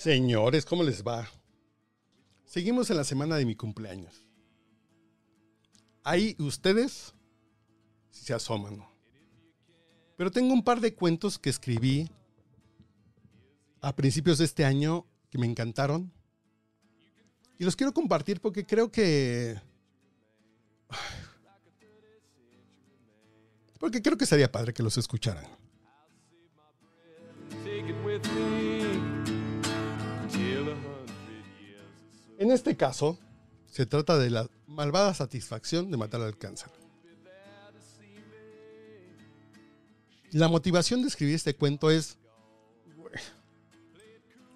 Señores, ¿cómo les va? Seguimos en la semana de mi cumpleaños. Ahí ustedes se asoman. Pero tengo un par de cuentos que escribí a principios de este año que me encantaron. Y los quiero compartir porque creo que... Porque creo que sería padre que los escucharan. En este caso, se trata de la malvada satisfacción de matar al cáncer. La motivación de escribir este cuento es,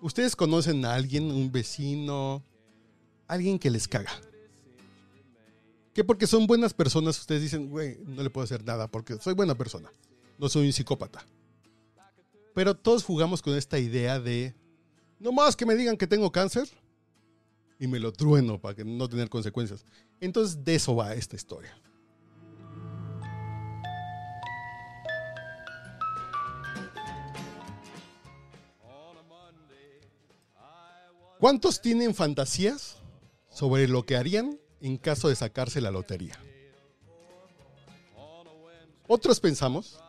ustedes conocen a alguien, un vecino, alguien que les caga. Que porque son buenas personas, ustedes dicen, güey, no le puedo hacer nada porque soy buena persona, no soy un psicópata. Pero todos jugamos con esta idea de, no más que me digan que tengo cáncer, y me lo trueno para que no tener consecuencias. Entonces de eso va esta historia. ¿Cuántos tienen fantasías sobre lo que harían en caso de sacarse la lotería? Otros pensamos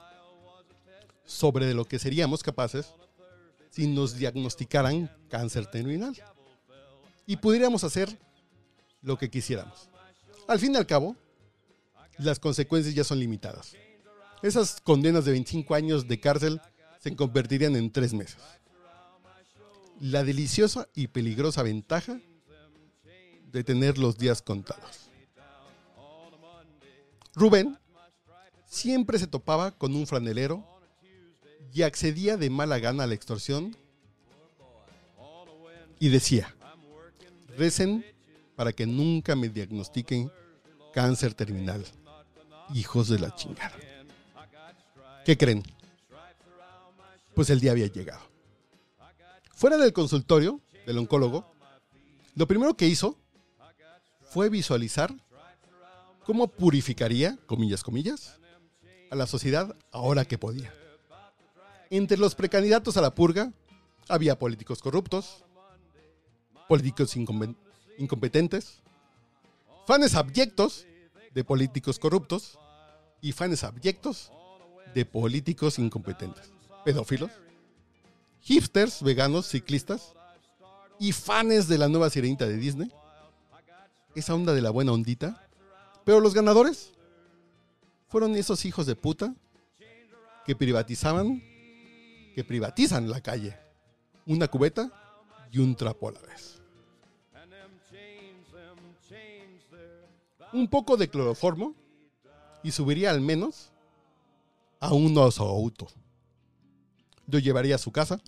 sobre lo que seríamos capaces si nos diagnosticaran cáncer terminal y pudiéramos hacer lo que quisiéramos. Al fin y al cabo, las consecuencias ya son limitadas. Esas condenas de 25 años de cárcel se convertirían en tres meses. La deliciosa y peligrosa ventaja de tener los días contados. Rubén siempre se topaba con un franelero y accedía de mala gana a la extorsión y decía, Recen para que nunca me diagnostiquen cáncer terminal. Hijos de la chingada. ¿Qué creen? Pues el día había llegado. Fuera del consultorio del oncólogo, lo primero que hizo fue visualizar cómo purificaría, comillas, comillas, a la sociedad ahora que podía. Entre los precandidatos a la purga había políticos corruptos, políticos incompetentes, fans abyectos de políticos corruptos y fans abyectos de políticos incompetentes, pedófilos, hipsters, veganos, ciclistas y fans de la nueva sirenita de Disney. Esa onda de la buena ondita. Pero los ganadores fueron esos hijos de puta que privatizaban, que privatizan la calle. Una cubeta y un trapo a la vez. un poco de cloroformo y subiría al menos a un oso auto. Lo llevaría a su casa,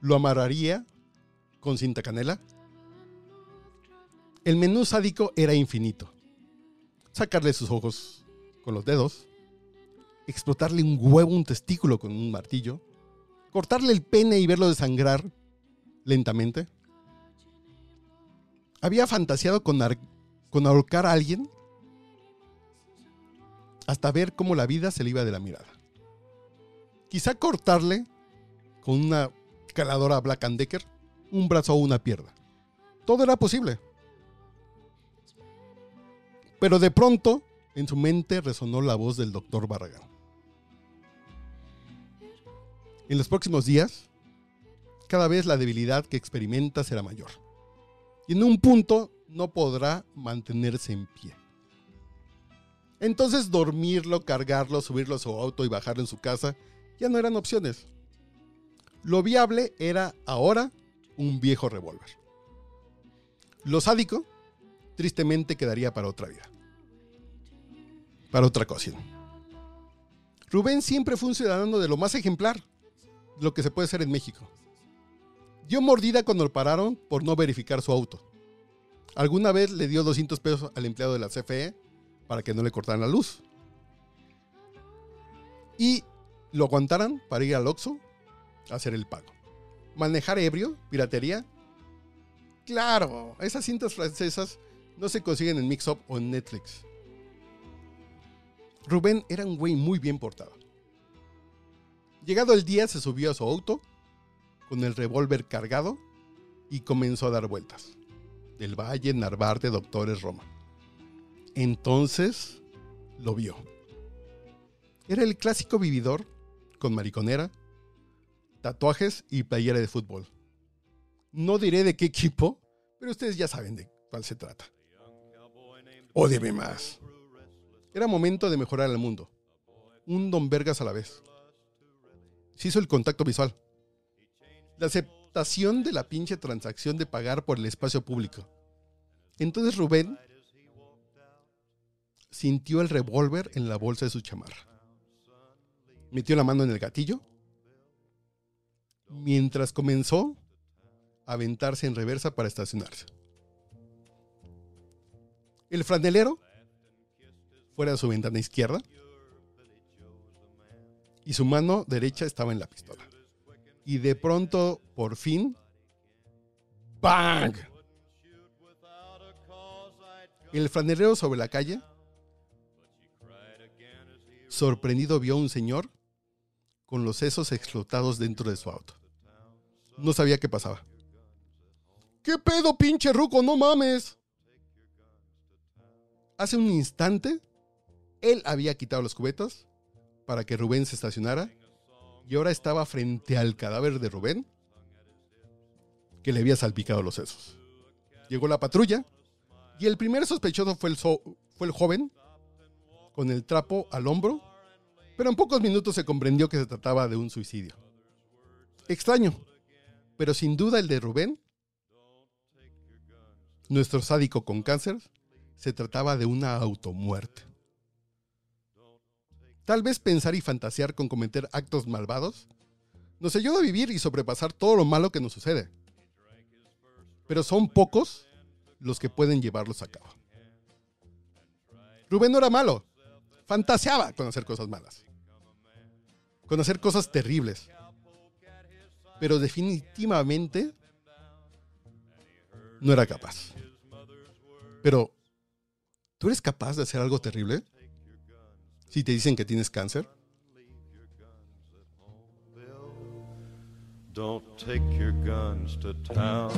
lo amarraría con cinta canela. El menú sádico era infinito. Sacarle sus ojos con los dedos, explotarle un huevo, un testículo con un martillo, cortarle el pene y verlo desangrar lentamente. Había fantaseado con, ahorcar a alguien hasta ver cómo la vida se le iba de la mirada. Quizá cortarle con una caladora Black Decker un brazo o una pierna. Todo era posible. Pero de pronto en su mente resonó la voz del doctor Barragán. En los próximos días, cada vez la debilidad que experimenta será mayor. Y en un punto no podrá mantenerse en pie. Entonces dormirlo, cargarlo, subirlo a su auto y bajarlo en su casa ya no eran opciones. Lo viable era ahora un viejo revólver. Lo sádico, tristemente, quedaría para otra vida. Para otra ocasión. Rubén siempre fue un ciudadano de lo más ejemplar, lo que se puede hacer en México. Dio mordida cuando lo pararon por no verificar su auto. Alguna vez le dio 200 pesos al empleado de la CFE para que no le cortaran la luz. Y lo aguantaran para ir al Oxxo a hacer el pago. Manejar ebrio, piratería. Claro, esas cintas francesas no se consiguen en Mix Up o en Netflix. Rubén era un güey muy bien portado. Llegado el día se subió a su auto con el revólver cargado y comenzó a dar vueltas. Del Valle, Narvarte, Doctores, Roma. Entonces lo vio. Era el clásico vividor con mariconera, tatuajes y playera de fútbol. No diré de qué equipo, pero ustedes ya saben de cuál se trata. Ódieme más. Era momento de mejorar el mundo. Un don Vergas a la vez. Se hizo el contacto visual. La aceptación de la pinche transacción de pagar por el espacio público. Entonces Rubén sintió el revólver en la bolsa de su chamarra. Metió la mano en el gatillo mientras comenzó a aventarse en reversa para estacionarse. El franelero fuera de su ventana izquierda y su mano derecha estaba en la pistola. Y de pronto, por fin, ¡bang! El franelero sobre la calle, sorprendido, vio a un señor con los sesos explotados dentro de su auto. No sabía qué pasaba. ¿Qué pedo, pinche ruco? No mames. Hace un instante, él había quitado los cubetas para que Rubén se estacionara y ahora estaba frente al cadáver de Rubén que le había salpicado los sesos. Llegó la patrulla y el primer sospechoso fue el, fue el joven con el trapo al hombro, pero en pocos minutos se comprendió que se trataba de un suicidio. Extraño, pero sin duda el de Rubén, nuestro sádico con cáncer, se trataba de una automuerte. Tal vez pensar y fantasear con cometer actos malvados nos ayuda a vivir y sobrepasar todo lo malo que nos sucede. Pero son pocos los que pueden llevarlos a cabo. Rubén no era malo, fantaseaba con hacer cosas malas, con hacer cosas terribles. Pero definitivamente no era capaz. Pero ¿Tú eres capaz de hacer algo terrible? Si te dicen que tienes cáncer. Don't take your guns to town.